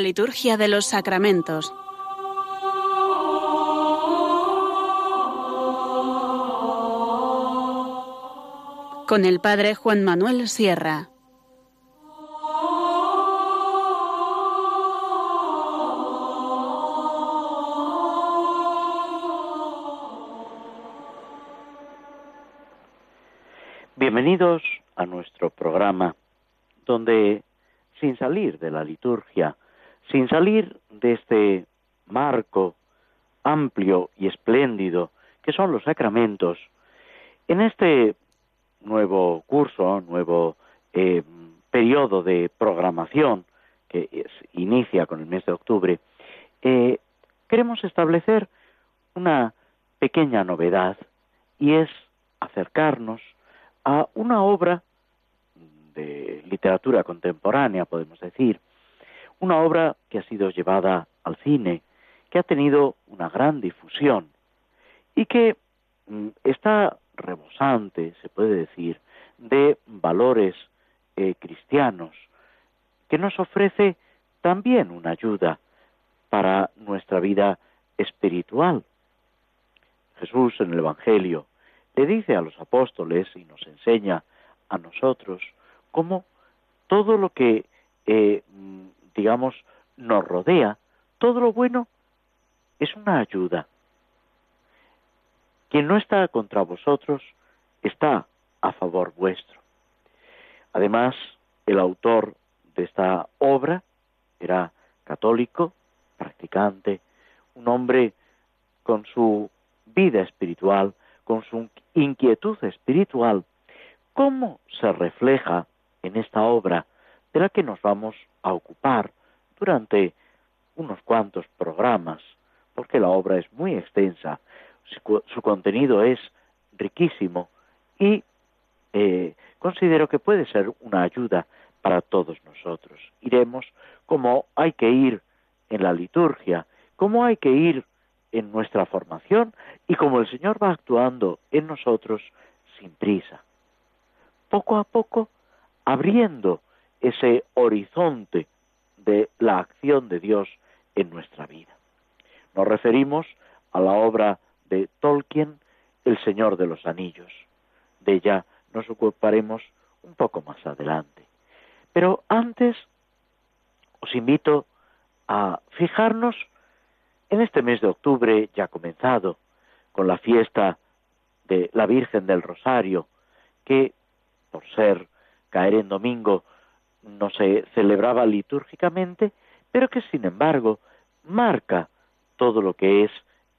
La liturgia de los sacramentos. Con el Padre Juan Manuel Sierra. Bienvenidos a nuestro programa donde, sin salir de la liturgia, sin salir de este marco amplio y espléndido que son los sacramentos, en este nuevo curso, nuevo eh, periodo de programación que inicia con el mes de octubre, eh, queremos establecer una pequeña novedad y es acercarnos a una obra de literatura contemporánea, podemos decir, una obra que ha sido llevada al cine, que ha tenido una gran difusión y que mm, está rebosante, se puede decir, de valores eh, cristianos, que nos ofrece también una ayuda para nuestra vida espiritual. Jesús en el Evangelio le dice a los apóstoles y nos enseña a nosotros cómo todo lo que, eh, digamos, nos rodea, todo lo bueno, es una ayuda. Quien no está contra vosotros está a favor vuestro. Además, el autor de esta obra era católico, practicante, un hombre con su vida espiritual, con su inquietud espiritual, ¿cómo se refleja en esta obra de la que nos vamos a ocupar durante unos cuantos programas, porque la obra es muy extensa, su, contenido es riquísimo y eh, considero que puede ser una ayuda para todos nosotros. Iremos como hay que ir en la liturgia, como hay que ir en nuestra formación y como el Señor va actuando en nosotros sin prisa. Poco a poco abriendo ese horizonte de la acción de Dios en nuestra vida. Nos referimos a la obra de Tolkien, El Señor de los Anillos. De ella nos ocuparemos un poco más adelante. Pero antes os invito a fijarnos en este mes de octubre ya comenzado, con la fiesta de la Virgen del Rosario, que por ser caer en domingo no se celebraba litúrgicamente, pero que sin embargo marca todo lo que es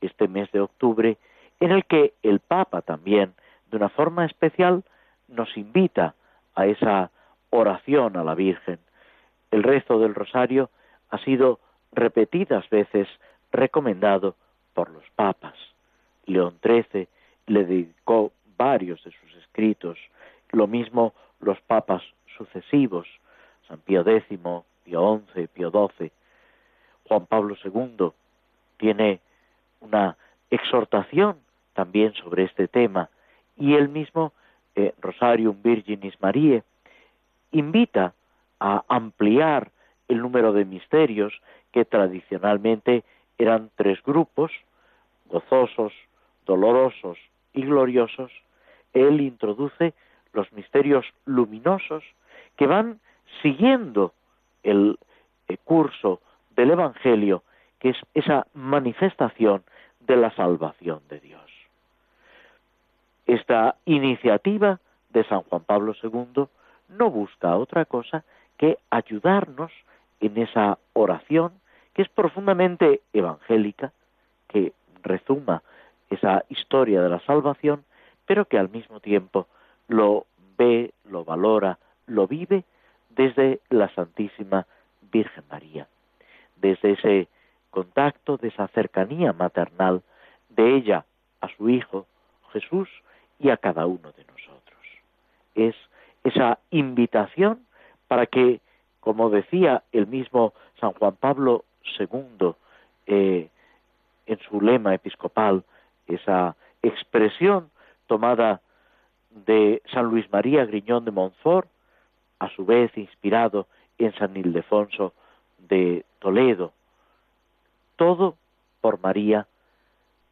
este mes de octubre, en el que el Papa también, de una forma especial, nos invita a esa oración a la Virgen. El rezo del rosario ha sido repetidas veces recomendado por los papas. León XIII le dedicó varios de sus escritos, lo mismo los papas sucesivos, San Pío X, Pío XI, Pío XII. Juan Pablo II tiene una exhortación también sobre este tema y él mismo, eh, Rosarium Virginis Mariae, invita a ampliar el número de misterios que tradicionalmente eran tres grupos, gozosos, dolorosos y gloriosos, él introduce los misterios luminosos que van siguiendo el, curso del Evangelio, que es esa manifestación de la salvación de Dios. Esta iniciativa de San Juan Pablo II no busca otra cosa que ayudarnos en esa oración que es profundamente evangélica, que rezuma esa historia de la salvación, pero que al mismo tiempo lo ve, lo valora, lo vive desde la Santísima Virgen María, desde ese contacto, de esa cercanía maternal de ella a su Hijo Jesús y a cada uno de nosotros. Es esa invitación para que, como decía el mismo San Juan Pablo II eh, en su lema episcopal, esa expresión tomada de San Luis María Griñón de Montfort, a su vez inspirado en San Ildefonso de Toledo. Todo por María,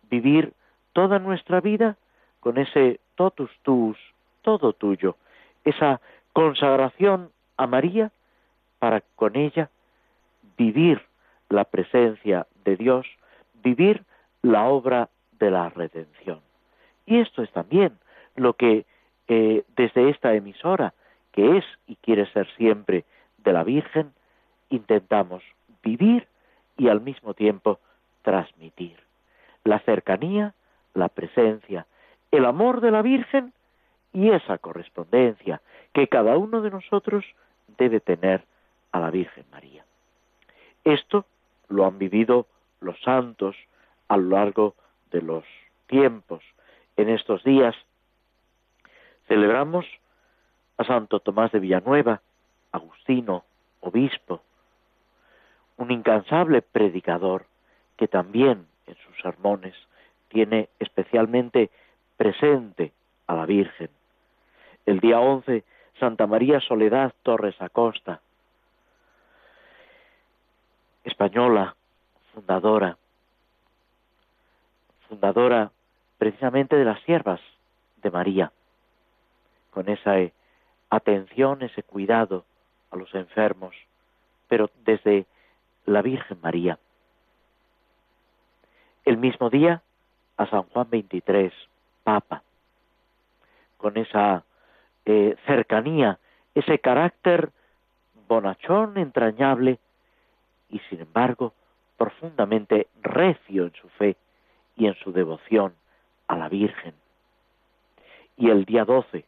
vivir toda nuestra vida con ese totus tuus, todo tuyo, esa consagración a María para con ella vivir la presencia de Dios, vivir la obra de la redención. Y esto es también lo que eh, desde esta emisora, que es y quiere ser siempre de la Virgen, intentamos vivir y al mismo tiempo transmitir. La cercanía, la presencia, el amor de la Virgen y esa correspondencia que cada uno de nosotros debe tener a la Virgen María. Esto lo han vivido los santos a lo largo de los tiempos. En estos días celebramos a Santo Tomás de Villanueva, Agustino, obispo, un incansable predicador que también en sus sermones tiene especialmente presente a la Virgen. El día 11, Santa María Soledad Torres Acosta, española, fundadora, fundadora precisamente de las siervas de María, con esa eh, atención, ese cuidado a los enfermos, pero desde la Virgen María. El mismo día a San Juan XXIII, Papa, con esa eh, cercanía, ese carácter bonachón, entrañable, y sin embargo profundamente recio en su fe y en su devoción a la Virgen. Y el día 12,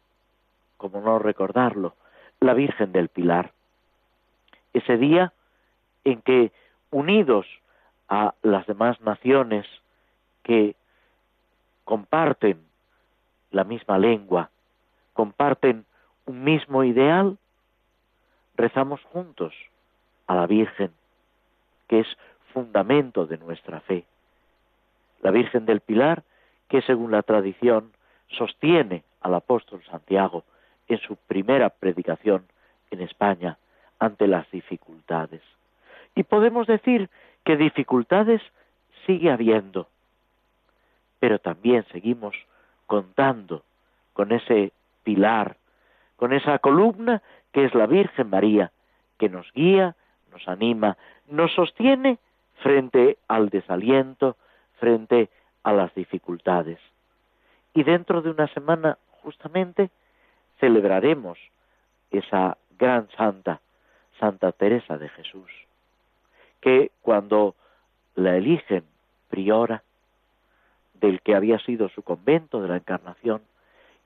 como no recordarlo, la Virgen del Pilar. Ese día en que, unidos a las demás naciones que comparten la misma lengua, comparten un mismo ideal, rezamos juntos a la Virgen, que es fundamento de nuestra fe. La Virgen del Pilar, que según la tradición sostiene al apóstol Santiago en su primera predicación en España ante las dificultades. Y podemos decir que dificultades sigue habiendo, pero también seguimos contando con ese pilar, con esa columna que es la Virgen María, que nos guía, nos anima, nos sostiene frente al desaliento, frente a las dificultades. Y dentro de una semana, justamente, celebraremos esa gran santa, Santa Teresa de Jesús, que cuando la eligen priora del que había sido su convento de la Encarnación,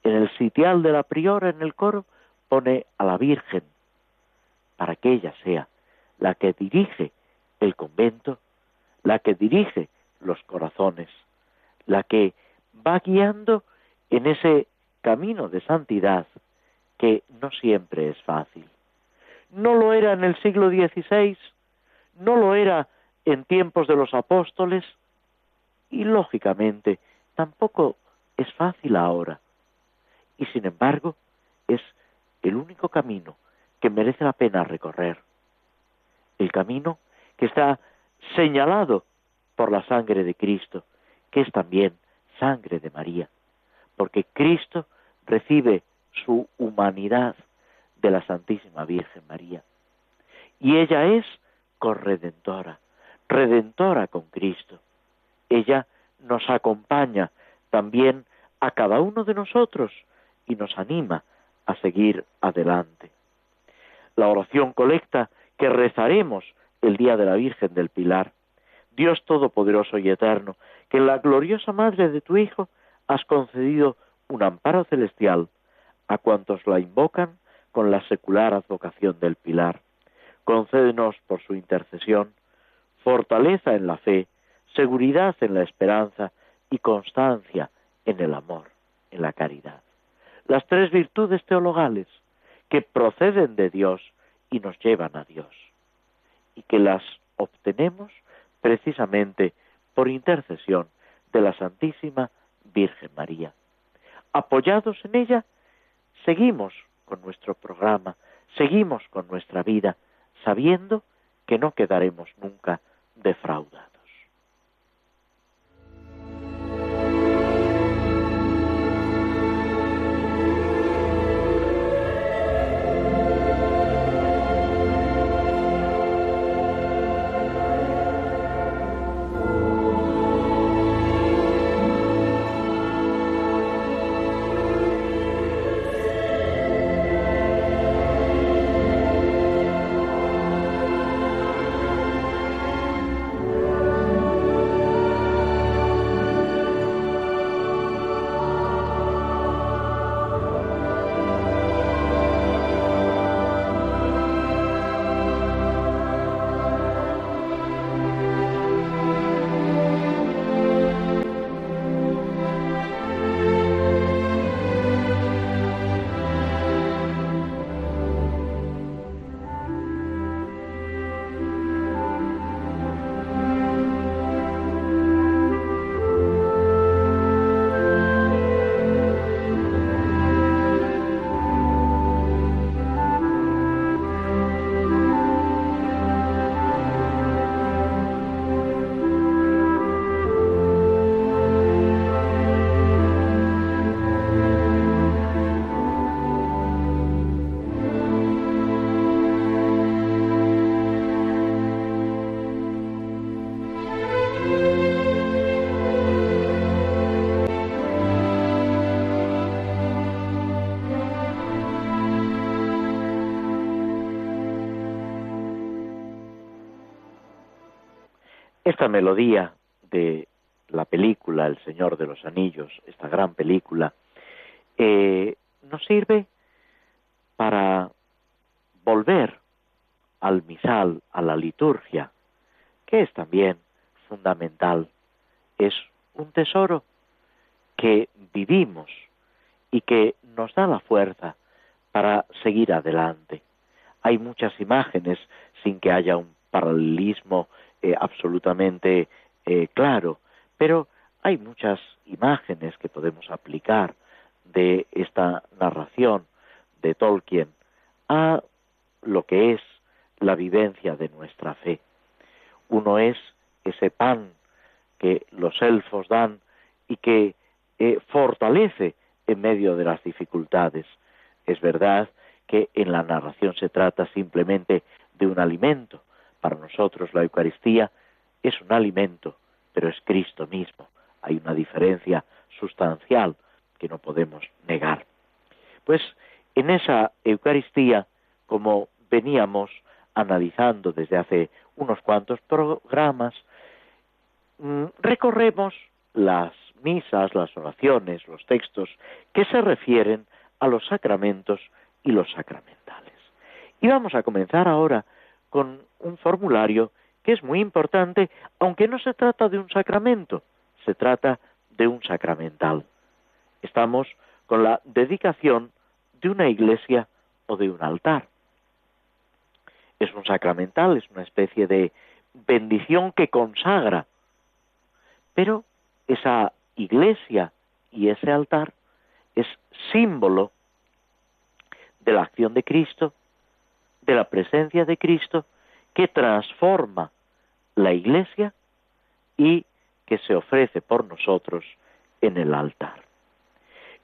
en el sitial de la priora, en el coro, pone a la Virgen, para que ella sea la que dirige el convento, la que dirige los corazones, la que va guiando en ese camino de santidad que no siempre es fácil. No lo era en el siglo XVI, no lo era en tiempos de los apóstoles y lógicamente tampoco es fácil ahora. Y sin embargo es el único camino que merece la pena recorrer. El camino que está señalado por la sangre de Cristo, que es también sangre de María, porque Cristo recibe humanidad de la Santísima Virgen María. Y ella es corredentora, redentora con Cristo. Ella nos acompaña también a cada uno de nosotros y nos anima a seguir adelante. La oración colecta que rezaremos el día de la Virgen del Pilar. Dios Todopoderoso y Eterno, que en la gloriosa Madre de tu Hijo has concedido un amparo celestial a cuantos la invocan con la secular advocación del Pilar. Concédenos por su intercesión fortaleza en la fe, seguridad en la esperanza y constancia en el amor, en la caridad. Las tres virtudes teologales que proceden de Dios y nos llevan a Dios y que las obtenemos precisamente por intercesión de la Santísima Virgen María. Apoyados en ella, seguimos con nuestro programa, seguimos con nuestra vida, sabiendo que no quedaremos nunca defraudados. Melodía de la película El Señor de los Anillos, esta gran película, eh, nos sirve para volver al misal, a la liturgia, que es también fundamental. Es un tesoro que vivimos y que nos da la fuerza para seguir adelante. Hay muchas imágenes sin que haya un paralelismo eh, absolutamente eh, claro, pero hay muchas imágenes que podemos aplicar de esta narración de Tolkien a lo que es la vivencia de nuestra fe. Uno es ese pan que los elfos dan y que eh, fortalece en medio de las dificultades. Es verdad que en la narración se trata simplemente de un alimento, para nosotros la Eucaristía es un alimento, pero es Cristo mismo. Hay una diferencia sustancial que no podemos negar. Pues en esa Eucaristía, como veníamos analizando desde hace unos cuantos programas, mm, recorremos las misas, las oraciones, los textos que se refieren a los sacramentos y los sacramentales. Y vamos a comenzar ahora con un formulario que es muy importante, aunque no se trata de un sacramento, se trata de un sacramental. Estamos con la dedicación de una iglesia o de un altar. Es un sacramental, es una especie de bendición que consagra. Pero esa iglesia y ese altar es símbolo de la acción de Cristo de la presencia de Cristo que transforma la iglesia y que se ofrece por nosotros en el altar.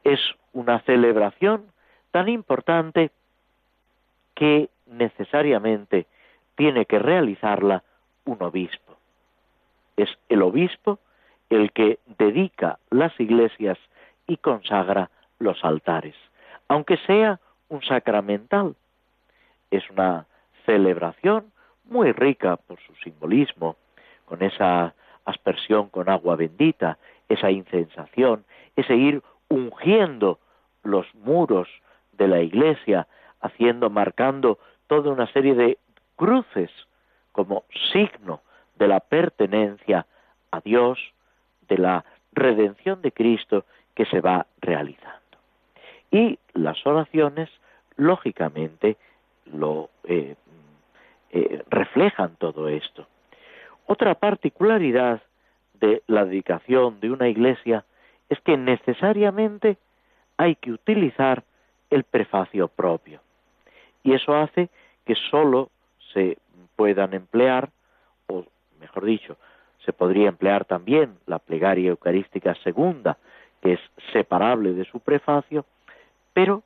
Es una celebración tan importante que necesariamente tiene que realizarla un obispo. Es el obispo el que dedica las iglesias y consagra los altares, aunque sea un sacramental, es una celebración muy rica por su simbolismo, con esa aspersión con agua bendita, esa incensación, ese ir ungiendo los muros de la iglesia, haciendo, marcando toda una serie de cruces como signo de la pertenencia a Dios, de la redención de Cristo que se va realizando. Y las oraciones, lógicamente, lo eh, eh, reflejan todo esto. Otra particularidad de la dedicación de una iglesia es que necesariamente hay que utilizar el prefacio propio. Y eso hace que sólo se puedan emplear, o mejor dicho, se podría emplear también la plegaria eucarística segunda, que es separable de su prefacio, pero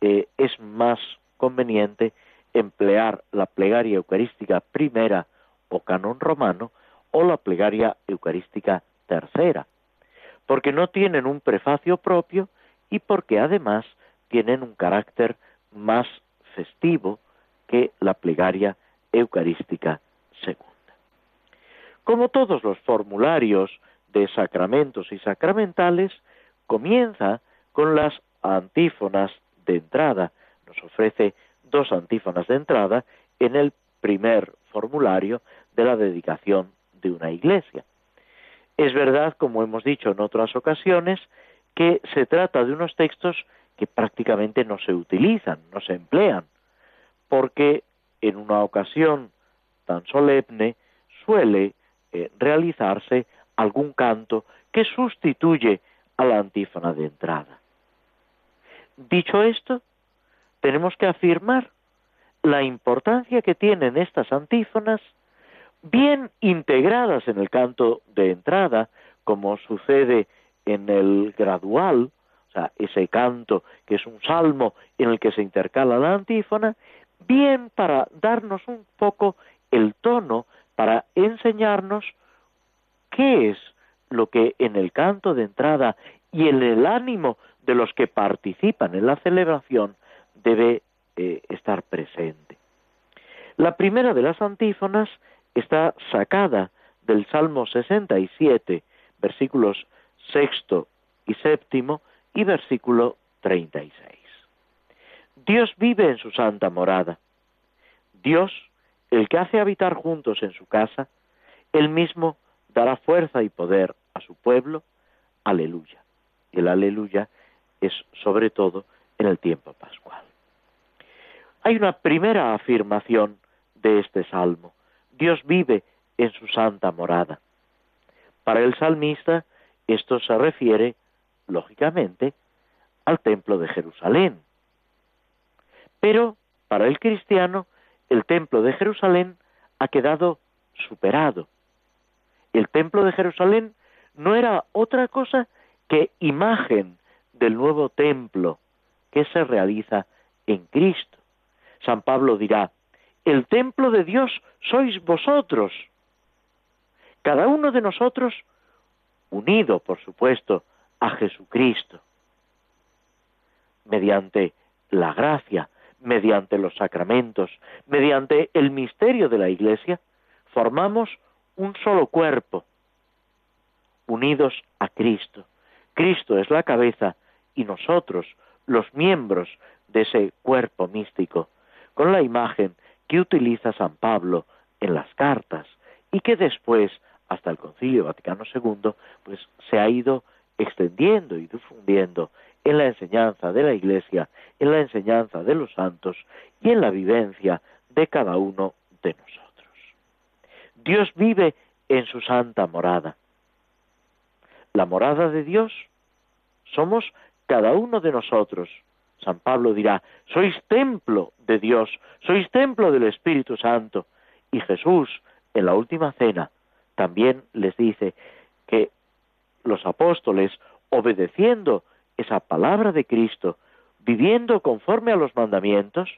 eh, es más conveniente emplear la plegaria eucarística primera o canon romano o la plegaria eucarística tercera, porque no tienen un prefacio propio y porque además tienen un carácter más festivo que la plegaria eucarística segunda. Como todos los formularios de sacramentos y sacramentales, comienza con las antífonas de entrada. Nos ofrece dos antífonas de entrada en el primer formulario de la dedicación de una iglesia. Es verdad, como hemos dicho en otras ocasiones, que se trata de unos textos que prácticamente no se utilizan, no se emplean, porque en una ocasión tan solemne suele eh, realizarse algún canto que sustituye a la antífona de entrada. Dicho esto, tenemos que afirmar la importancia que tienen estas antífonas bien integradas en el canto de entrada, como sucede en el gradual, o sea, ese canto que es un salmo en el que se intercala la antífona, bien para darnos un poco el tono, para enseñarnos qué es lo que en el canto de entrada y en el ánimo de los que participan en la celebración debe eh, estar presente. La primera de las antífonas está sacada del Salmo 67, versículos sexto y séptimo y versículo 36. Dios vive en su santa morada. Dios, el que hace habitar juntos en su casa, él mismo dará fuerza y poder a su pueblo. Aleluya. Y el aleluya es sobre todo en el tiempo pascual. Hay una primera afirmación de este salmo. Dios vive en su santa morada. Para el salmista esto se refiere, lógicamente, al templo de Jerusalén. Pero para el cristiano el templo de Jerusalén ha quedado superado. El templo de Jerusalén no era otra cosa que imagen del nuevo templo que se realiza en Cristo. San Pablo dirá, el templo de Dios sois vosotros. Cada uno de nosotros unido, por supuesto, a Jesucristo, mediante la gracia, mediante los sacramentos, mediante el misterio de la Iglesia, formamos un solo cuerpo, unidos a Cristo. Cristo es la cabeza y nosotros, los miembros de ese cuerpo místico, con la imagen que utiliza San Pablo en las cartas y que después, hasta el Concilio Vaticano II, pues se ha ido extendiendo y difundiendo en la enseñanza de la Iglesia, en la enseñanza de los santos y en la vivencia de cada uno de nosotros. Dios vive en su santa morada. La morada de Dios somos cada uno de nosotros, San Pablo dirá, sois templo de Dios, sois templo del Espíritu Santo. Y Jesús, en la última cena, también les dice que los apóstoles, obedeciendo esa palabra de Cristo, viviendo conforme a los mandamientos,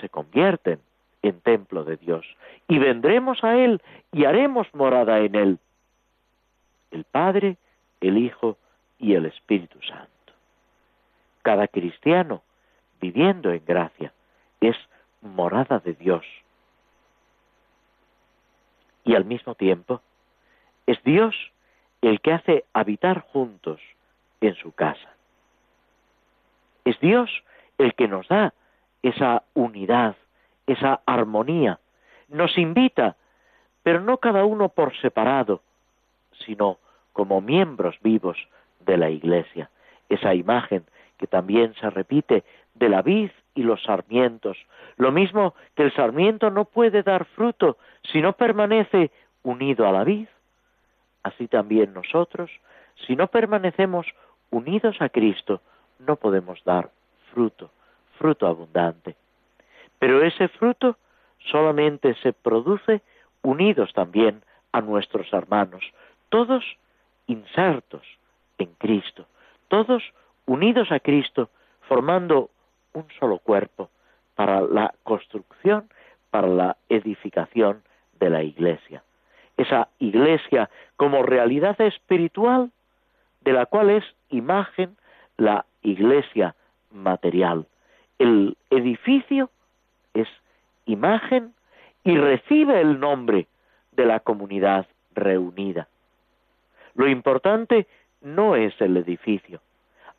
se convierten en templo de Dios. Y vendremos a Él y haremos morada en Él. El Padre, el Hijo y el Espíritu Santo cada cristiano viviendo en gracia es morada de Dios. Y al mismo tiempo es Dios el que hace habitar juntos en su casa. Es Dios el que nos da esa unidad, esa armonía. Nos invita, pero no cada uno por separado, sino como miembros vivos de la Iglesia. Esa imagen que también se repite de la vid y los sarmientos. Lo mismo que el sarmiento no puede dar fruto si no permanece unido a la vid. Así también nosotros, si no permanecemos unidos a Cristo, no podemos dar fruto, fruto abundante. Pero ese fruto solamente se produce unidos también a nuestros hermanos, todos insertos en Cristo, todos unidos a Cristo, formando un solo cuerpo para la construcción, para la edificación de la Iglesia. Esa Iglesia como realidad espiritual de la cual es imagen la Iglesia material. El edificio es imagen y recibe el nombre de la comunidad reunida. Lo importante no es el edificio,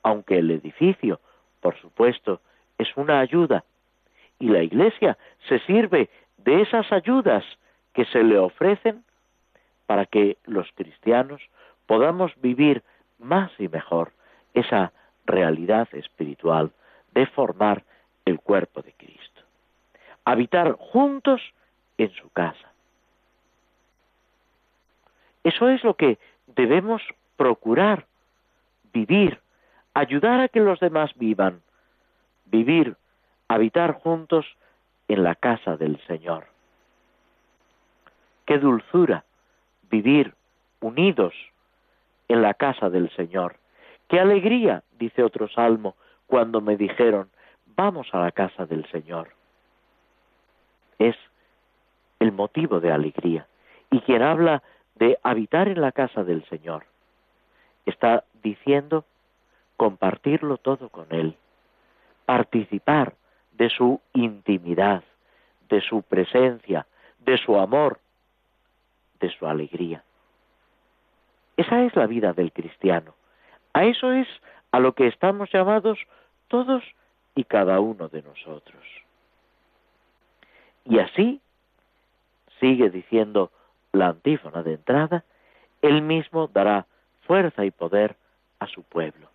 aunque el edificio, por supuesto, es una ayuda, y la Iglesia se sirve de esas ayudas que se le ofrecen para que los cristianos podamos vivir más y mejor esa realidad espiritual de formar el cuerpo de Cristo. Habitar juntos en su casa. Eso es lo que debemos procurar, vivir, ayudar a que los demás vivan, vivir, habitar juntos en la casa del Señor. Qué dulzura vivir unidos en la casa del Señor. Qué alegría, dice otro salmo, cuando me dijeron, vamos a la casa del Señor. Es el motivo de alegría. Y quien habla de habitar en la casa del Señor, está diciendo compartirlo todo con Él, participar de su intimidad, de su presencia, de su amor, de su alegría. Esa es la vida del cristiano. A eso es a lo que estamos llamados todos y cada uno de nosotros. Y así, sigue diciendo la antífona de entrada, él mismo dará fuerza y poder a su pueblo.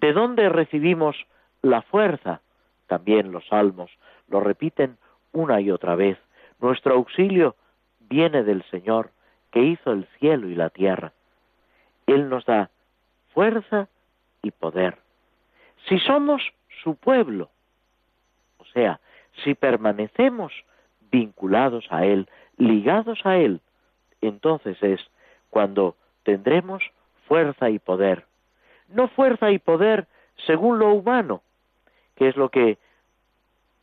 ¿De dónde recibimos la fuerza? También los salmos lo repiten una y otra vez. Nuestro auxilio viene del Señor que hizo el cielo y la tierra. Él nos da fuerza y poder. Si somos su pueblo, o sea, si permanecemos vinculados a Él, ligados a Él, entonces es cuando tendremos fuerza y poder. No fuerza y poder según lo humano, que es lo que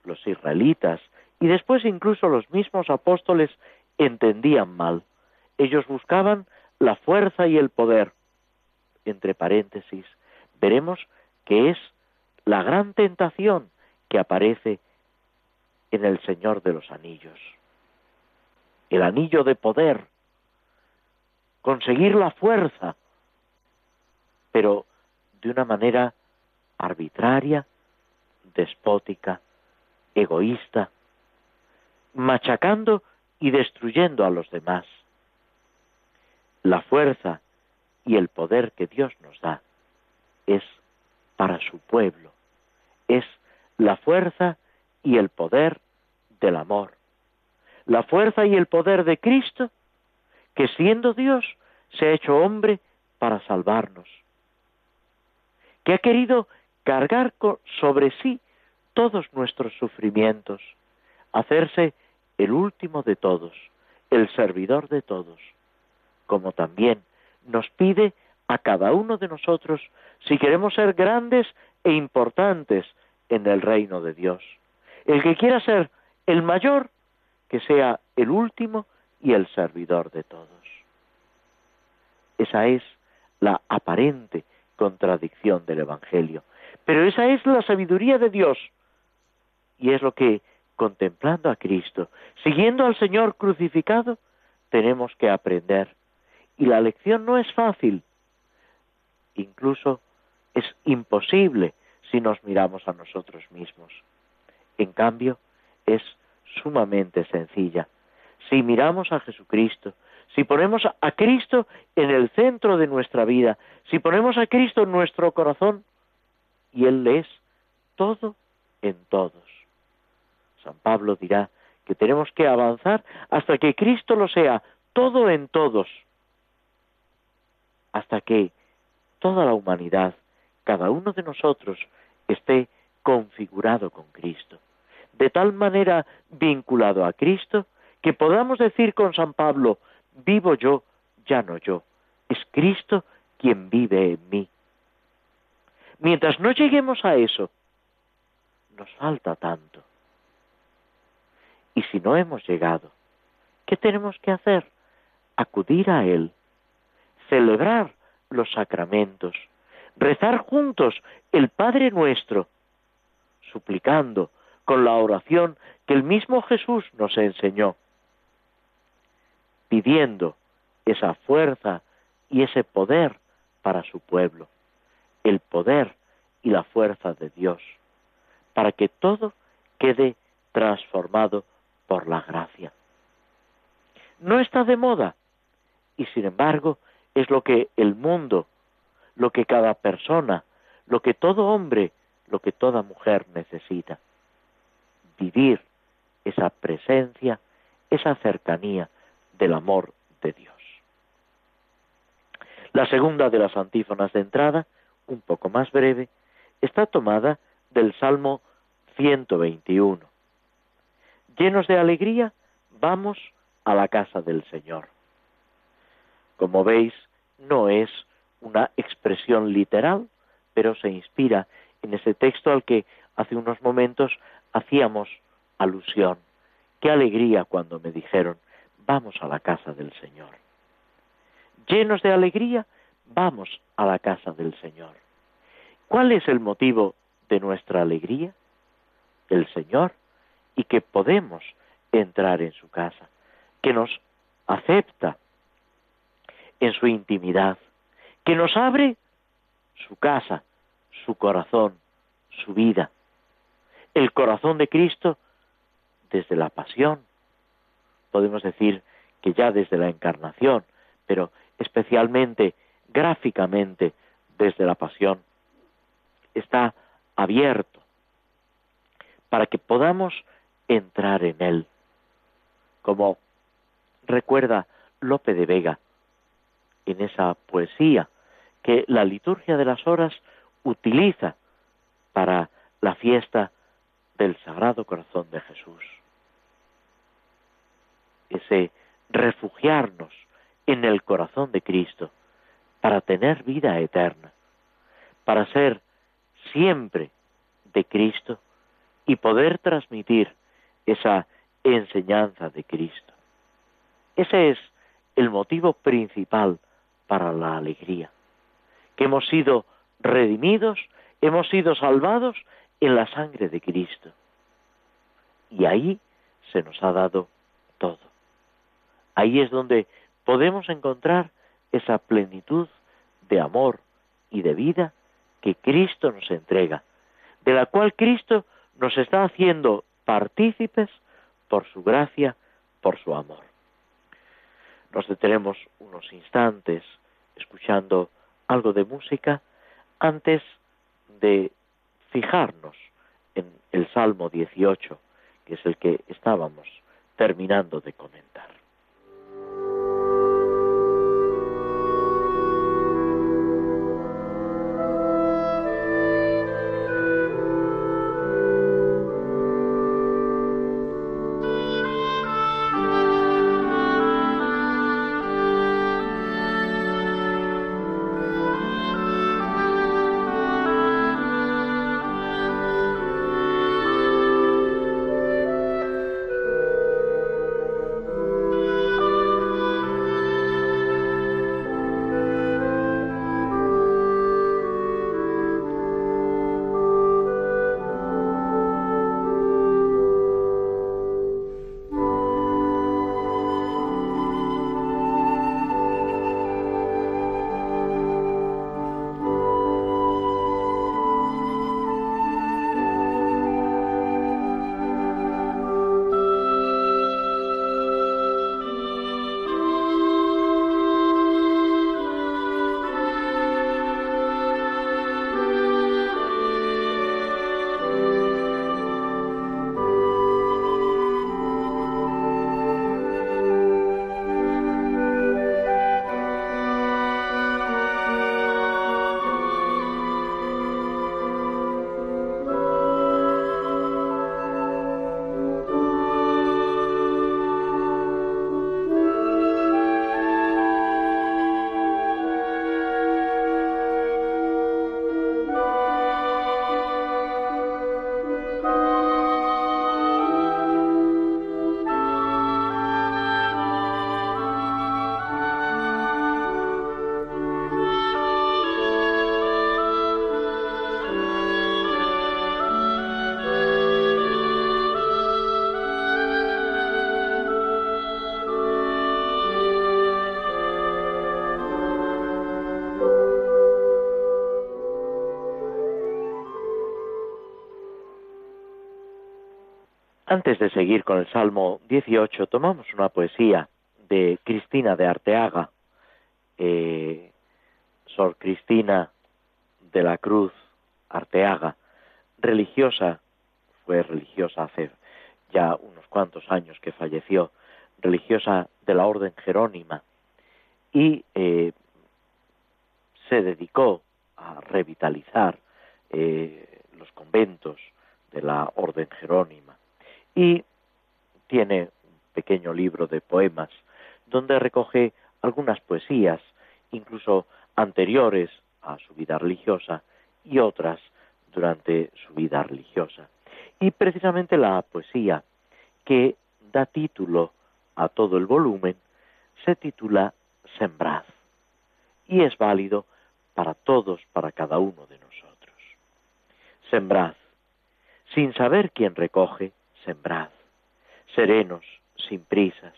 los israelitas y después incluso los mismos apóstoles entendían mal. Ellos buscaban la fuerza y el poder. Entre paréntesis, veremos que es la gran tentación que aparece en el Señor de los Anillos. El anillo de poder, conseguir la fuerza, pero de una manera arbitraria, despótica, egoísta, machacando y destruyendo a los demás. La fuerza y el poder que Dios nos da es para su pueblo, es la fuerza y el poder del amor, la fuerza y el poder de Cristo, que siendo Dios se ha hecho hombre para salvarnos, que ha querido cargar sobre sí todos nuestros sufrimientos, hacerse el último de todos, el servidor de todos, como también nos pide a cada uno de nosotros si queremos ser grandes e importantes en el reino de Dios. El que quiera ser el mayor, que sea el último y el servidor de todos. Esa es la aparente contradicción del Evangelio. Pero esa es la sabiduría de Dios. Y es lo que, contemplando a Cristo, siguiendo al Señor crucificado, tenemos que aprender. Y la lección no es fácil, incluso es imposible si nos miramos a nosotros mismos. En cambio, es sumamente sencilla. Si miramos a Jesucristo, si ponemos a Cristo en el centro de nuestra vida, si ponemos a Cristo en nuestro corazón, y Él es todo en todos. San Pablo dirá que tenemos que avanzar hasta que Cristo lo sea todo en todos, hasta que toda la humanidad, cada uno de nosotros, esté configurado con Cristo. de tal manera vinculado a Cristo que podamos decir con San Pablo, vivo yo, ya no yo, es Cristo quien vive en mí. Mientras no lleguemos a eso, nos falta tanto. Y si no hemos llegado, ¿qué tenemos que hacer? Acudir a Él, celebrar los sacramentos, rezar juntos el Padre nuestro, suplicando con la oración que el mismo Jesús nos enseñó, pidiendo esa fuerza y ese poder para su pueblo, el poder y la fuerza de Dios, para que todo quede transformado por la gracia. No está de moda y sin embargo es lo que el mundo, lo que cada persona, lo que todo hombre, lo que toda mujer necesita. Vivir esa presencia, esa cercanía del amor de Dios. La segunda de las antífonas de entrada, un poco más breve, está tomada del Salmo 121. Llenos de alegría, vamos a la casa del Señor. Como veis, no es una expresión literal, pero se inspira en ese texto al que hace unos momentos hacíamos alusión. Qué alegría cuando me dijeron, vamos a la casa del Señor. Llenos de alegría, vamos a la casa del Señor. ¿Cuál es el motivo de nuestra alegría? El Señor y que podemos entrar en su casa, que nos acepta en su intimidad, que nos abre su casa, su corazón, su vida, el corazón de Cristo desde la pasión, podemos decir que ya desde la encarnación, pero especialmente gráficamente desde la pasión, está abierto para que podamos entrar en él. Como recuerda Lope de Vega en esa poesía que la liturgia de las horas utiliza para la fiesta del Sagrado Corazón de Jesús. Ese refugiarnos en el corazón de Cristo para tener vida eterna, para ser siempre de Cristo y poder transmitir esa enseñanza de Cristo. Ese es el motivo principal para la alegría, que hemos sido redimidos, hemos sido salvados en la sangre de Cristo. Y ahí se nos ha dado todo. Ahí es donde podemos encontrar esa plenitud de amor y de vida que Cristo nos entrega, de la cual Cristo nos está haciendo partícipes por su gracia, por su amor. Nos detenemos unos instantes escuchando algo de música antes de fijarnos en el Salmo 18, que es el que estábamos terminando de comentar. Antes de seguir con el Salmo 18, tomamos una poesía de Cristina de Arteaga, eh, Sor Cristina de la Cruz Arteaga, religiosa, fue religiosa hace ya unos cuantos años que falleció, religiosa de la Orden Jerónima, y eh, se dedicó a revitalizar eh, los conventos de la Orden Jerónima y tiene un pequeño libro de poemas donde recoge algunas poesías, incluso anteriores a su vida religiosa y otras durante su vida religiosa. Y precisamente la poesía que da título a todo el volumen se titula Sembrad y es válido para todos, para cada uno de nosotros. Sembrad, sin saber quién recoge, sembrad, serenos, sin prisas,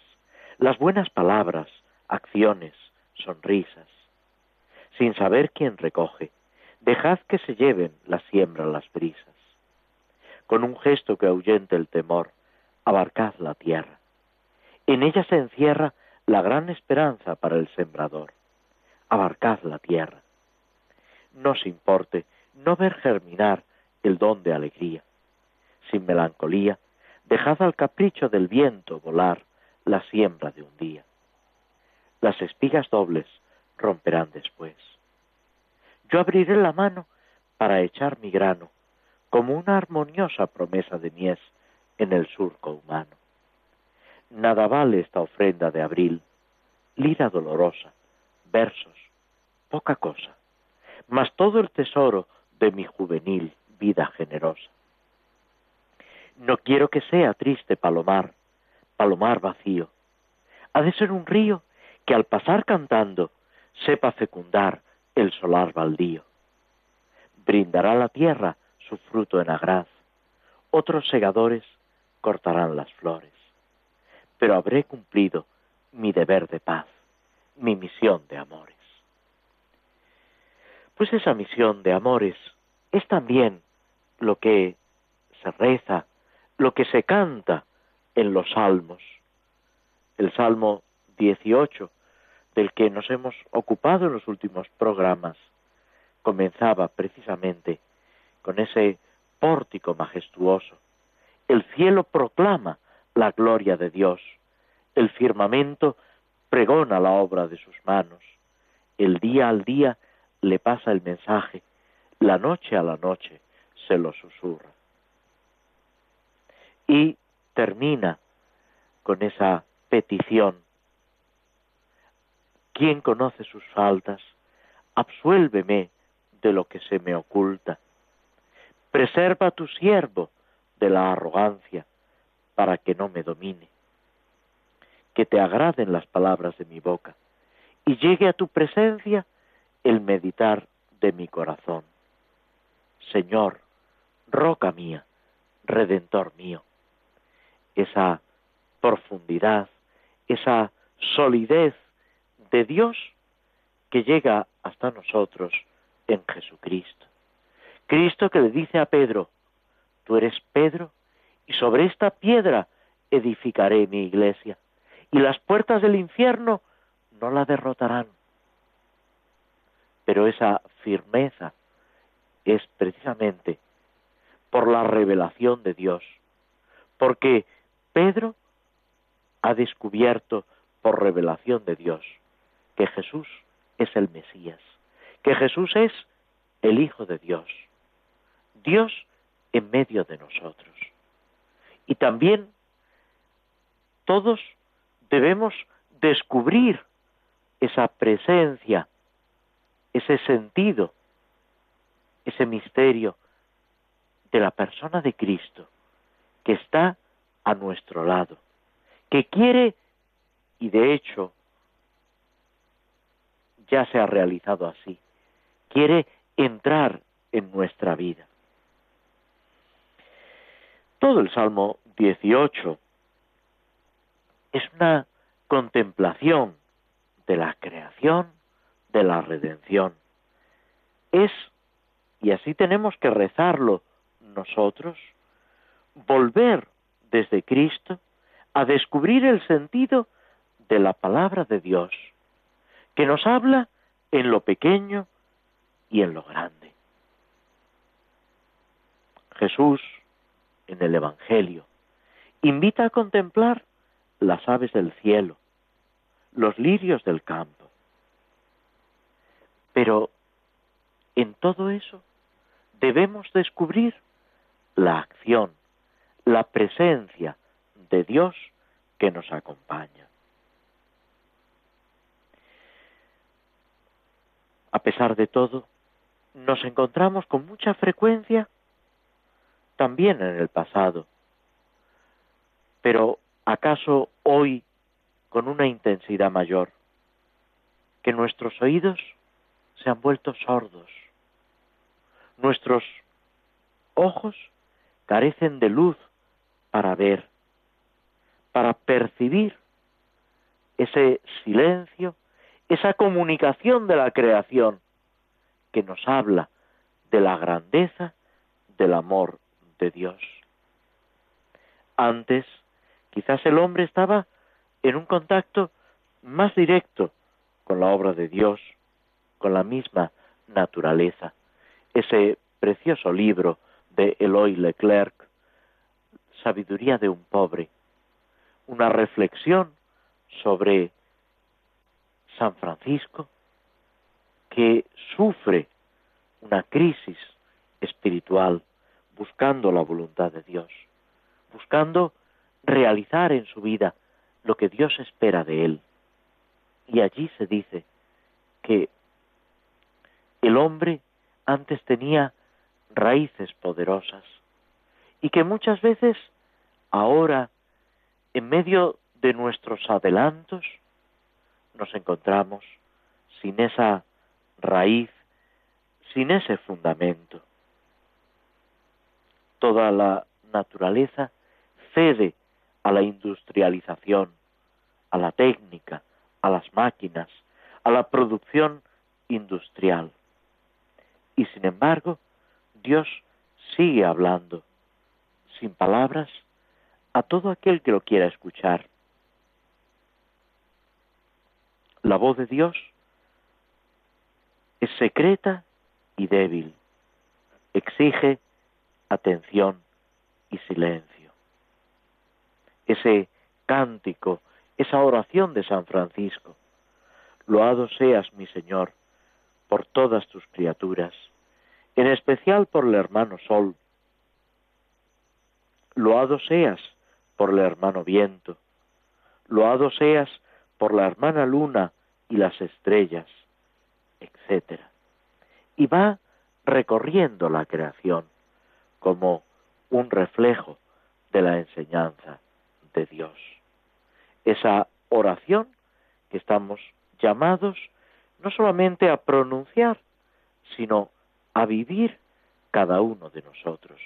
las buenas palabras, acciones, sonrisas, sin saber quién recoge, dejad que se lleven la siembra las brisas. Con un gesto que ahuyente el temor, abarcad la tierra. En ella se encierra la gran esperanza para el sembrador. Abarcad la tierra. No os importe no ver germinar el don de alegría. Sin melancolía, dejad al capricho del viento volar la siembra de un día. Las espigas dobles romperán después. Yo abriré la mano para echar mi grano, como una armoniosa promesa de mies en el surco humano. Nada vale esta ofrenda de abril, lira dolorosa, versos, poca cosa, mas todo el tesoro de mi juvenil vida generosa. No quiero que sea triste palomar, palomar vacío. Ha de ser un río que al pasar cantando sepa fecundar el solar baldío. Brindará la tierra su fruto en agraz, otros segadores cortarán las flores. Pero habré cumplido mi deber de paz, mi misión de amores. Pues esa misión de amores es también lo que se reza, lo que se canta en los salmos. El Salmo 18, del que nos hemos ocupado en los últimos programas, comenzaba precisamente con ese pórtico majestuoso. El cielo proclama la gloria de Dios, el firmamento pregona la obra de sus manos, el día al día le pasa el mensaje, la noche a la noche se lo susurra. Y termina con esa petición. ¿Quién conoce sus faltas? Absuélveme de lo que se me oculta. Preserva a tu siervo de la arrogancia para que no me domine. Que te agraden las palabras de mi boca y llegue a tu presencia el meditar de mi corazón. Señor, roca mía, redentor mío, esa profundidad, esa solidez de Dios que llega hasta nosotros en Jesucristo. Cristo que le dice a Pedro, tú eres Pedro y sobre esta piedra edificaré mi iglesia y las puertas del infierno no la derrotarán. Pero esa firmeza es precisamente por la revelación de Dios, porque Pedro ha descubierto por revelación de Dios que Jesús es el Mesías, que Jesús es el Hijo de Dios, Dios en medio de nosotros. Y también todos debemos descubrir esa presencia, ese sentido, ese misterio de la persona de Cristo que está a nuestro lado, que quiere, y de hecho ya se ha realizado así, quiere entrar en nuestra vida. Todo el Salmo 18 es una contemplación de la creación, de la redención. Es, y así tenemos que rezarlo nosotros, volver desde Cristo a descubrir el sentido de la palabra de Dios, que nos habla en lo pequeño y en lo grande. Jesús, en el Evangelio, invita a contemplar las aves del cielo, los lirios del campo. Pero en todo eso debemos descubrir la acción, la presencia de Dios que nos acompaña. A pesar de todo, nos encontramos con mucha frecuencia también en el pasado. Pero ¿acaso hoy con una intensidad mayor? Que nuestros oídos se han vuelto sordos. Nuestros ojos carecen de luz para ver, para percibir ese silencio, esa comunicación de la creación que nos habla de la grandeza del amor de Dios. Antes, quizás el hombre estaba en un contacto más directo con la obra de Dios, con la misma naturaleza. Ese precioso libro de Eloy Leclerc, Sabiduría de un pobre, una reflexión sobre San Francisco que sufre una crisis espiritual buscando la voluntad de Dios, buscando realizar en su vida lo que Dios espera de él. Y allí se dice que el hombre antes tenía raíces poderosas y que muchas veces ahora, en medio de nuestros adelantos, nos encontramos sin esa raíz, sin ese fundamento toda la naturaleza cede a la industrialización, a la técnica, a las máquinas, a la producción industrial. Y sin embargo, Dios sigue hablando, sin palabras, a todo aquel que lo quiera escuchar. La voz de Dios es secreta y débil, exige atención y silencio. Ese cántico, esa oración de San Francisco, loado seas mi Señor por todas tus criaturas, en especial por el hermano Sol, loado seas por el hermano Viento, loado seas por la hermana Luna y las estrellas, etc. Y va recorriendo la creación como un reflejo de la enseñanza de Dios. Esa oración que estamos llamados no solamente a pronunciar, sino a vivir cada uno de nosotros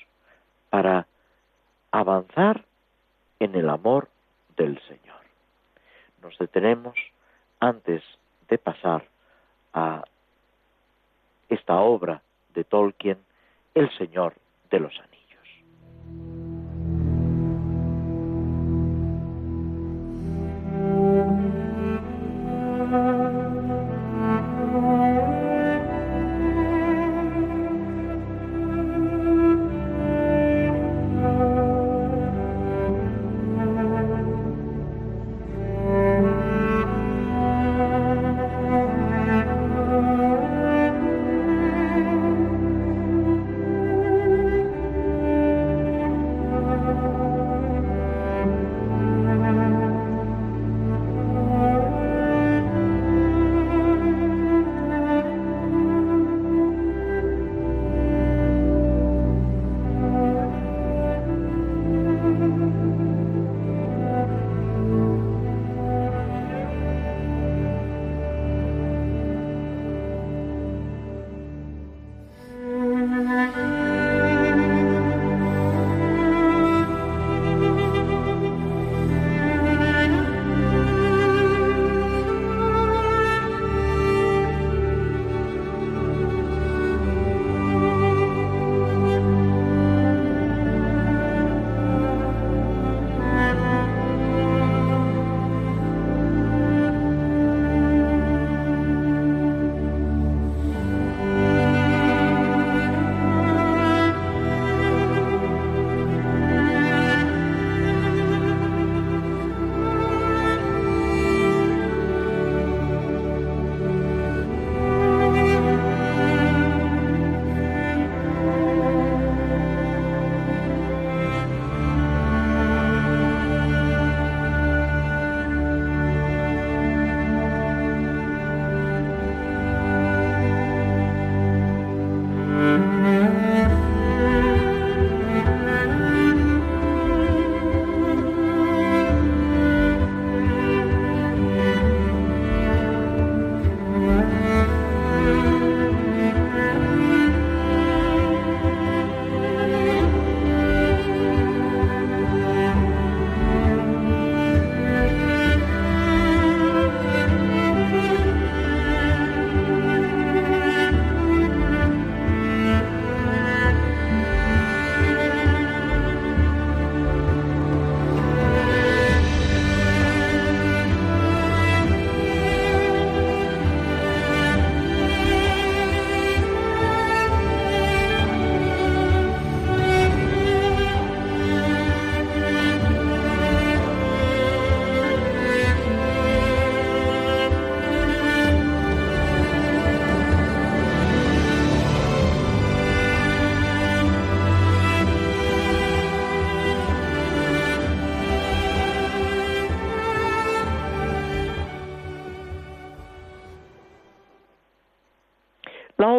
para avanzar en el amor del Señor. Nos detenemos antes de pasar a esta obra de Tolkien, El Señor de los anillos.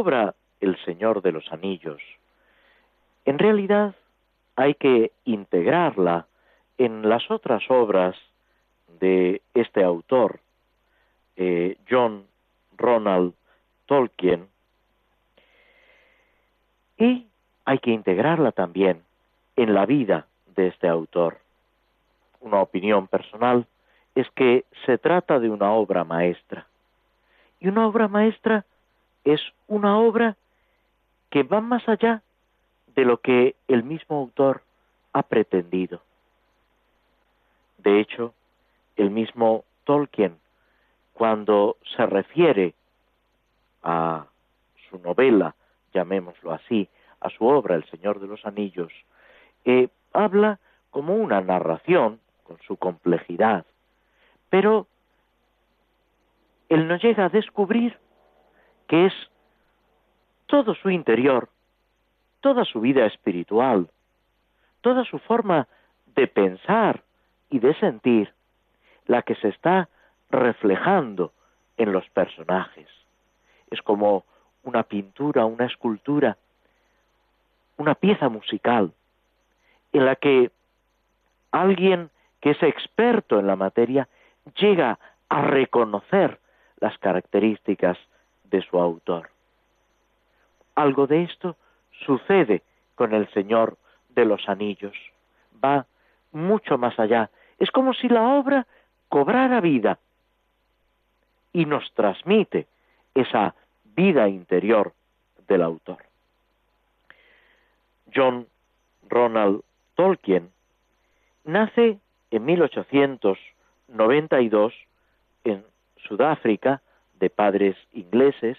Obra El Señor de los Anillos, en realidad hay que integrarla en las otras obras de este autor, eh, John Ronald Tolkien, y hay que integrarla también en la vida de este autor. Una opinión personal es que se trata de una obra maestra. Y una obra maestra es una obra que va más allá de lo que el mismo autor ha pretendido. De hecho, el mismo Tolkien, cuando se refiere a su novela, llamémoslo así, a su obra El Señor de los Anillos, eh, habla como una narración, con su complejidad, pero él no llega a descubrir que es todo su interior, toda su vida espiritual, toda su forma de pensar y de sentir, la que se está reflejando en los personajes. Es como una pintura, una escultura, una pieza musical, en la que alguien que es experto en la materia llega a reconocer las características de su autor. Algo de esto sucede con el Señor de los Anillos. Va mucho más allá. Es como si la obra cobrara vida y nos transmite esa vida interior del autor. John Ronald Tolkien nace en 1892 en Sudáfrica de padres ingleses.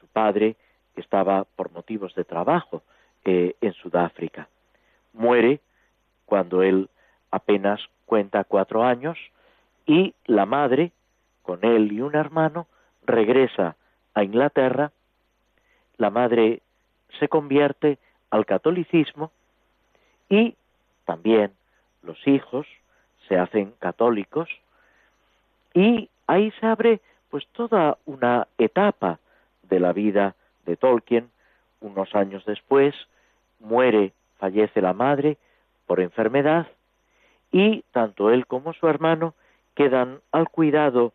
Su padre estaba por motivos de trabajo eh, en Sudáfrica. Muere cuando él apenas cuenta cuatro años y la madre, con él y un hermano, regresa a Inglaterra. La madre se convierte al catolicismo y también los hijos se hacen católicos y ahí se abre pues toda una etapa de la vida de Tolkien. Unos años después muere, fallece la madre por enfermedad y tanto él como su hermano quedan al cuidado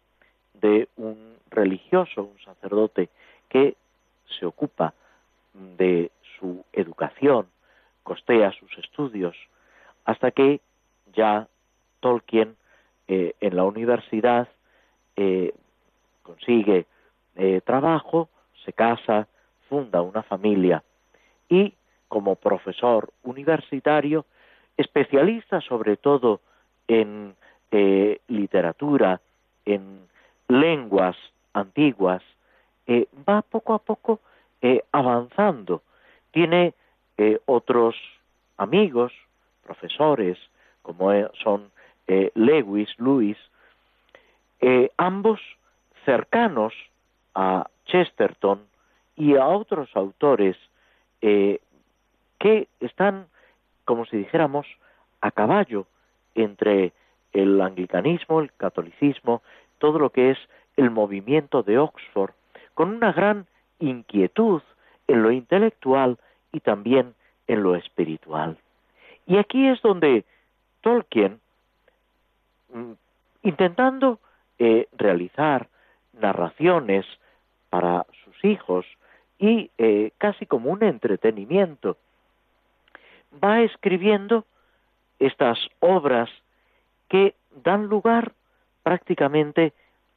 de un religioso, un sacerdote que se ocupa de su educación, costea sus estudios, hasta que ya Tolkien eh, en la universidad eh, consigue eh, trabajo, se casa, funda una familia y como profesor universitario, especialista sobre todo en literatura, en lenguas antiguas, va poco a poco avanzando. Tiene otros amigos, profesores, como son eh, Lewis, eh, ambos cercanos a Chesterton y a otros autores eh, que están, como si dijéramos, a caballo entre el anglicanismo, el catolicismo, todo lo que es el movimiento de Oxford, con una gran inquietud en lo intelectual y también en lo espiritual. Y aquí es donde Tolkien, mm, intentando eh, realizar narraciones para sus hijos y eh, casi como un entretenimiento, va escribiendo estas obras que dan lugar prácticamente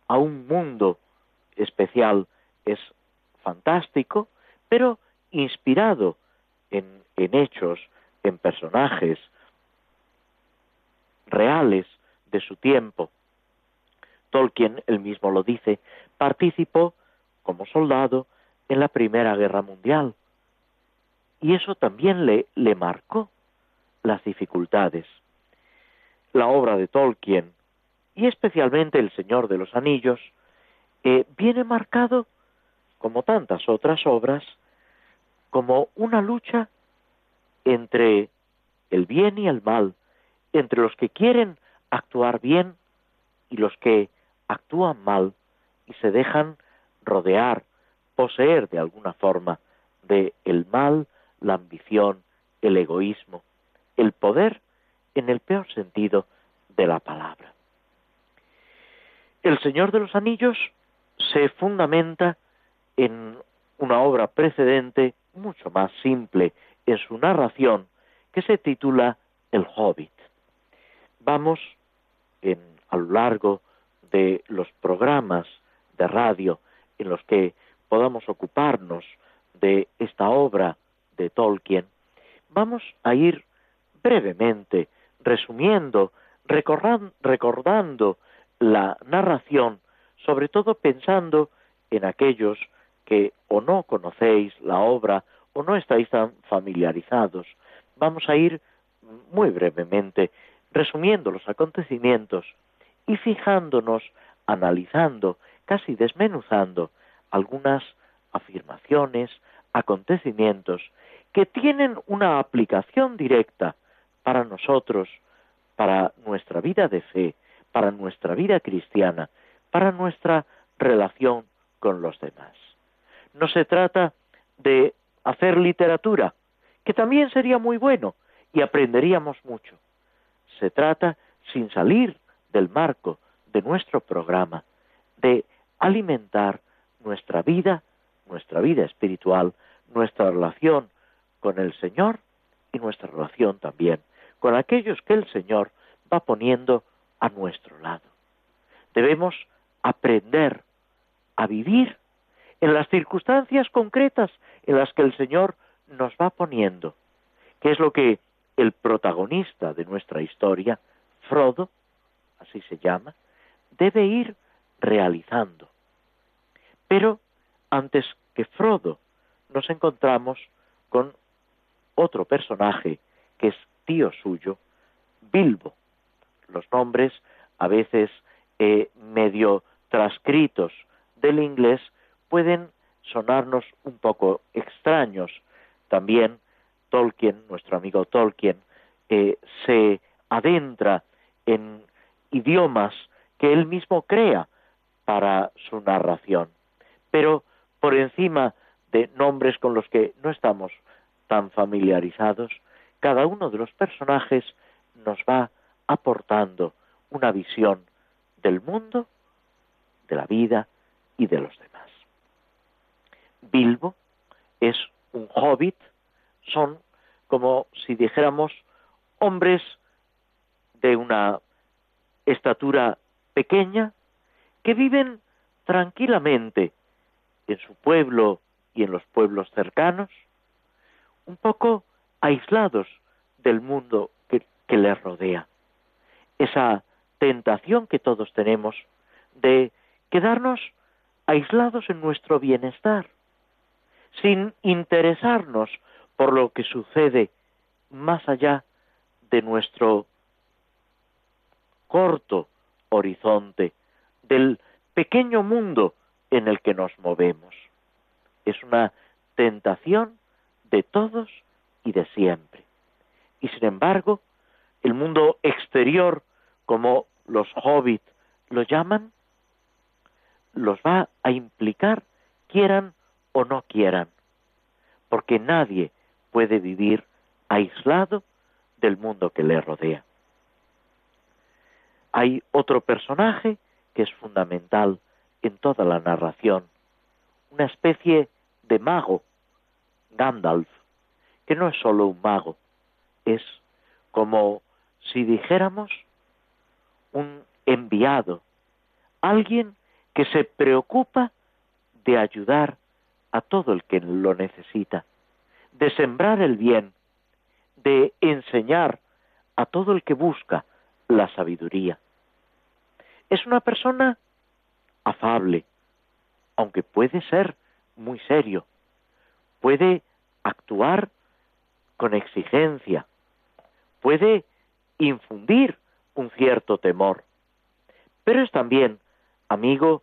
a un mundo especial. Es fantástico, pero inspirado en, en hechos, en personajes, reales de su tiempo. Tolkien, él mismo lo dice, participó como soldado en la Primera Guerra Mundial. Y eso también le, le marcó las dificultades. La obra de Tolkien, y especialmente El Señor de los Anillos, eh, viene marcado, como tantas otras obras, como una lucha entre el bien y el mal, entre los que quieren actuar bien y los que actúan mal y se dejan rodear desposeer de alguna forma de el mal, la ambición, el egoísmo, el poder en el peor sentido de la palabra. El Señor de los Anillos se fundamenta en una obra precedente mucho más simple en su narración que se titula El Hobbit. Vamos en, a lo largo de los programas de radio en los que podamos ocuparnos de esta obra de Tolkien, vamos a ir brevemente resumiendo, recordando la narración, sobre todo pensando en aquellos que o no conocéis la obra o no estáis tan familiarizados. Vamos a ir muy brevemente resumiendo los acontecimientos y fijándonos, analizando, casi desmenuzando algunas afirmaciones, acontecimientos que tienen una aplicación directa para nosotros, para nuestra vida de fe, para nuestra vida cristiana, para nuestra relación con los demás. No se trata de hacer literatura, que también sería muy bueno y aprenderíamos mucho. Se trata, sin salir del marco de nuestro programa, de alimentar nuestra vida, nuestra vida espiritual, nuestra relación con el Señor y nuestra relación también con aquellos que el Señor va poniendo a nuestro lado. Debemos aprender a vivir en las circunstancias concretas en las que el Señor nos va poniendo, que es lo que el protagonista de nuestra historia, Frodo, así se llama, debe ir realizando. Pero antes que Frodo nos encontramos con otro personaje que es tío suyo, Bilbo. Los nombres a veces eh, medio transcritos del inglés pueden sonarnos un poco extraños. También Tolkien, nuestro amigo Tolkien, eh, se adentra en idiomas que él mismo crea para su narración. Pero por encima de nombres con los que no estamos tan familiarizados, cada uno de los personajes nos va aportando una visión del mundo, de la vida y de los demás. Bilbo es un hobbit, son como si dijéramos hombres de una estatura pequeña que viven tranquilamente en su pueblo y en los pueblos cercanos, un poco aislados del mundo que, les rodea. Esa tentación que todos tenemos de quedarnos aislados en nuestro bienestar, sin interesarnos por lo que sucede más allá de nuestro corto horizonte, del pequeño mundo en el que nos movemos. Es una tentación de todos y de siempre. Y sin embargo, el mundo exterior, como los hobbits lo llaman, los va a implicar, quieran o no quieran, porque nadie puede vivir aislado del mundo que le rodea. Hay otro personaje que es fundamental en toda la narración, una especie de mago, Gandalf, que no es solo un mago, es como si dijéramos un enviado, alguien que se preocupa de ayudar a todo el que lo necesita, de sembrar el bien, de enseñar a todo el que busca la sabiduría. Es una persona afable, aunque puede ser muy serio, puede actuar con exigencia, puede infundir un cierto temor, pero es también amigo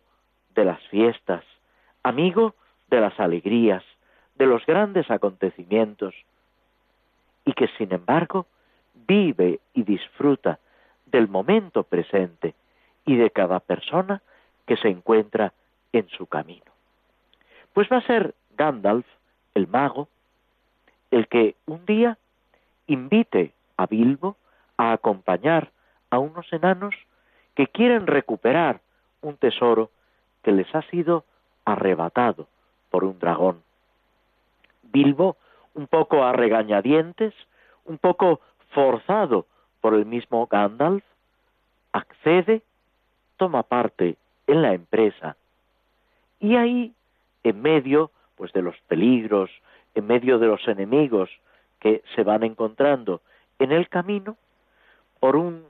de las fiestas, amigo de las alegrías, de los grandes acontecimientos, y que sin embargo vive y disfruta del momento presente y de cada persona que se encuentra en su camino. Pues va a ser Gandalf, el mago, el que un día invite a Bilbo a acompañar a unos enanos que quieren recuperar un tesoro que les ha sido arrebatado por un dragón. Bilbo, un poco a regañadientes, un poco forzado por el mismo Gandalf, accede, toma parte en la empresa y ahí, en medio pues de los peligros, en medio de los enemigos que se van encontrando en el camino, por un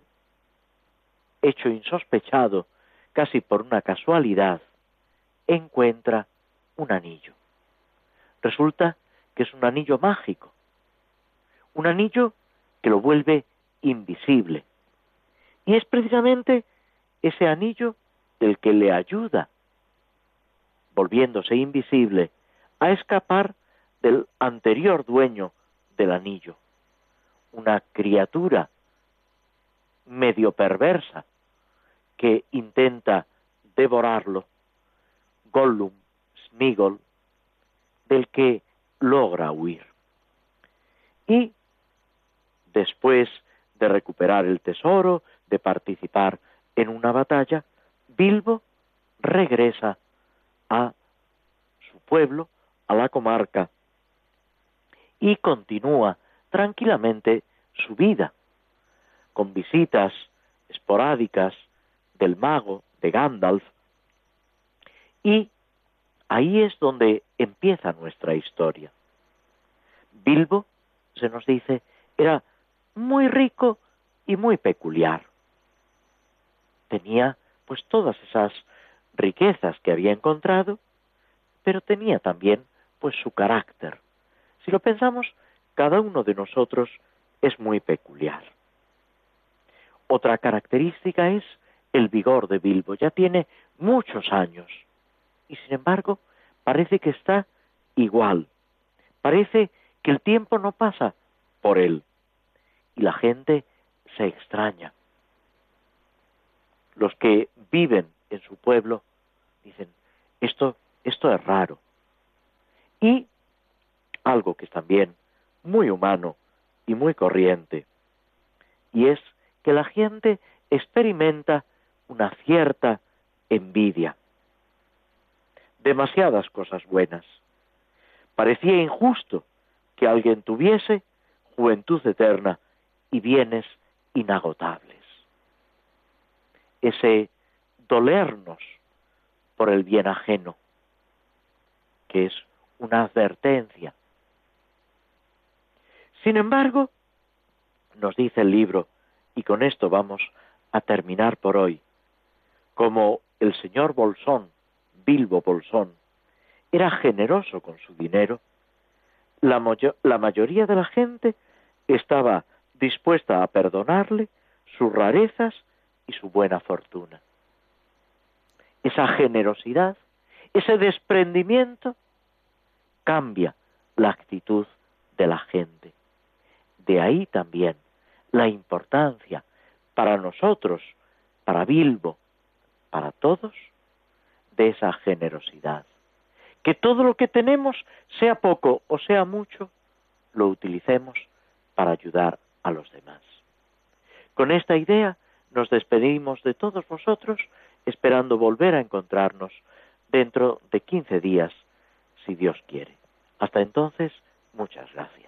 hecho insospechado, casi por una casualidad, encuentra un anillo. Resulta que es un anillo mágico, un anillo que lo vuelve invisible. Y es precisamente ese anillo el que le ayuda, volviéndose invisible, a escapar del anterior dueño del anillo, una criatura medio perversa que intenta devorarlo, Gollum, Smigol, del que logra huir. Y después de recuperar el tesoro, de participar en una batalla, Bilbo regresa a su pueblo, a la comarca, y continúa tranquilamente su vida, con visitas esporádicas del mago, de Gandalf, y ahí es donde empieza nuestra historia. Bilbo, se nos dice, era muy rico y muy peculiar. Tenía pues todas esas riquezas que había encontrado, pero tenía también pues su carácter. Si lo pensamos, cada uno de nosotros es muy peculiar. Otra característica es el vigor de Bilbo. Ya tiene muchos años y sin embargo parece que está igual. Parece que el tiempo no pasa por él y la gente se extraña. Los que viven en su pueblo dicen, esto, esto es raro. Y algo que es también muy humano y muy corriente, y es que la gente experimenta una cierta envidia. Demasiadas cosas buenas. Parecía injusto que alguien tuviese juventud eterna y bienes inagotables. Ese dolernos por el bien ajeno, que es una advertencia. Sin embargo, nos dice el libro, y con esto vamos a terminar por hoy, como el señor Bolsón, Bilbo Bolsón, era generoso con su dinero, la, la mayoría de la gente estaba dispuesta a perdonarle sus rarezas y su buena fortuna. Esa generosidad, ese desprendimiento, cambia la actitud de la gente. De ahí también la importancia para nosotros, para Bilbo, para todos, de esa generosidad. Que todo lo que tenemos, sea poco o sea mucho, lo utilicemos para ayudar a los demás. Con esta idea nos despedimos de todos vosotros, esperando volver a encontrarnos dentro de 15 días, si Dios quiere. Hasta entonces, muchas gracias.